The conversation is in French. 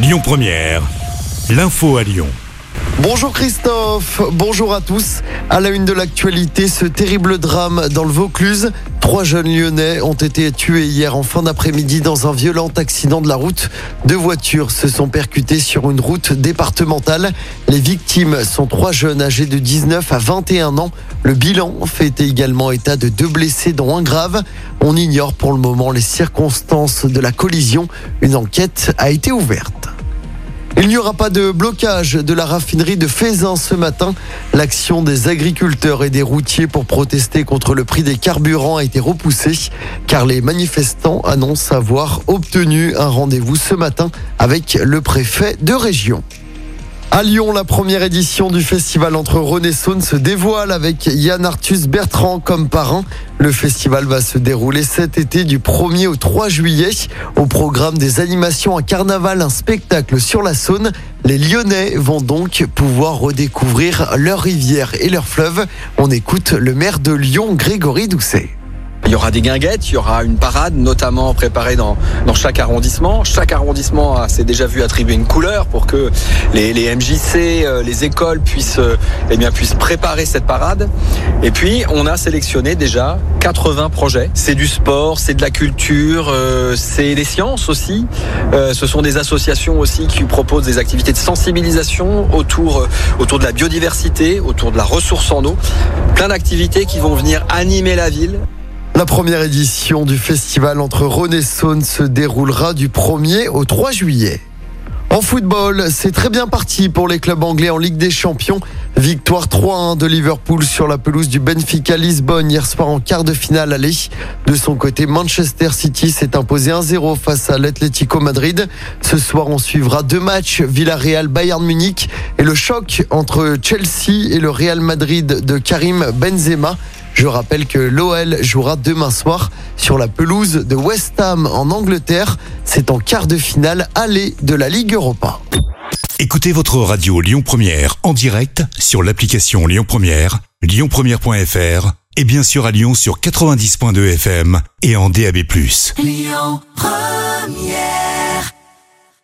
Lyon Première, l'info à Lyon. Bonjour Christophe, bonjour à tous. À la une de l'actualité, ce terrible drame dans le Vaucluse. Trois jeunes lyonnais ont été tués hier en fin d'après-midi dans un violent accident de la route. Deux voitures se sont percutées sur une route départementale. Les victimes sont trois jeunes âgés de 19 à 21 ans. Le bilan fait également état de deux blessés dont un grave. On ignore pour le moment les circonstances de la collision. Une enquête a été ouverte. Il n'y aura pas de blocage de la raffinerie de Faisin ce matin. L'action des agriculteurs et des routiers pour protester contre le prix des carburants a été repoussée car les manifestants annoncent avoir obtenu un rendez-vous ce matin avec le préfet de région. À Lyon, la première édition du festival entre Renaissance se dévoile avec Yann Arthus Bertrand comme parrain. Le festival va se dérouler cet été du 1er au 3 juillet. Au programme des animations à carnaval, un spectacle sur la Saône. Les Lyonnais vont donc pouvoir redécouvrir leur rivière et leur fleuve. On écoute le maire de Lyon, Grégory Doucet. Il y aura des guinguettes, il y aura une parade, notamment préparée dans, chaque arrondissement. Chaque arrondissement s'est déjà vu attribuer une couleur pour que les, MJC, euh, les écoles puissent, euh, eh puissent préparer cette parade. Et puis, on a sélectionné déjà 80 projets. C'est du sport, c'est de la culture, euh, c'est des sciences aussi. ce sont des associations aussi qui proposent des activités de sensibilisation autour, autour de la biodiversité, autour de la ressource en eau. Plein d'activités qui vont venir animer la ville. La première édition du festival entre Rhône et Saône se déroulera du 1er au 3 juillet. En football, c'est très bien parti pour les clubs anglais en Ligue des Champions. Victoire 3-1 de Liverpool sur la pelouse du Benfica Lisbonne hier soir en quart de finale aller. De son côté, Manchester City s'est imposé 1-0 face à l'Atlético Madrid. Ce soir, on suivra deux matchs, Villarreal Bayern Munich et le choc entre Chelsea et le Real Madrid de Karim Benzema. Je rappelle que l'OL jouera demain soir sur la pelouse de West Ham en Angleterre. C'est en quart de finale aller de la Ligue Europa. Écoutez votre radio Lyon Première en direct sur l'application Lyon Première, lyonpremiere.fr et bien sûr à Lyon sur 90.2 FM et en DAB+. Lyon Première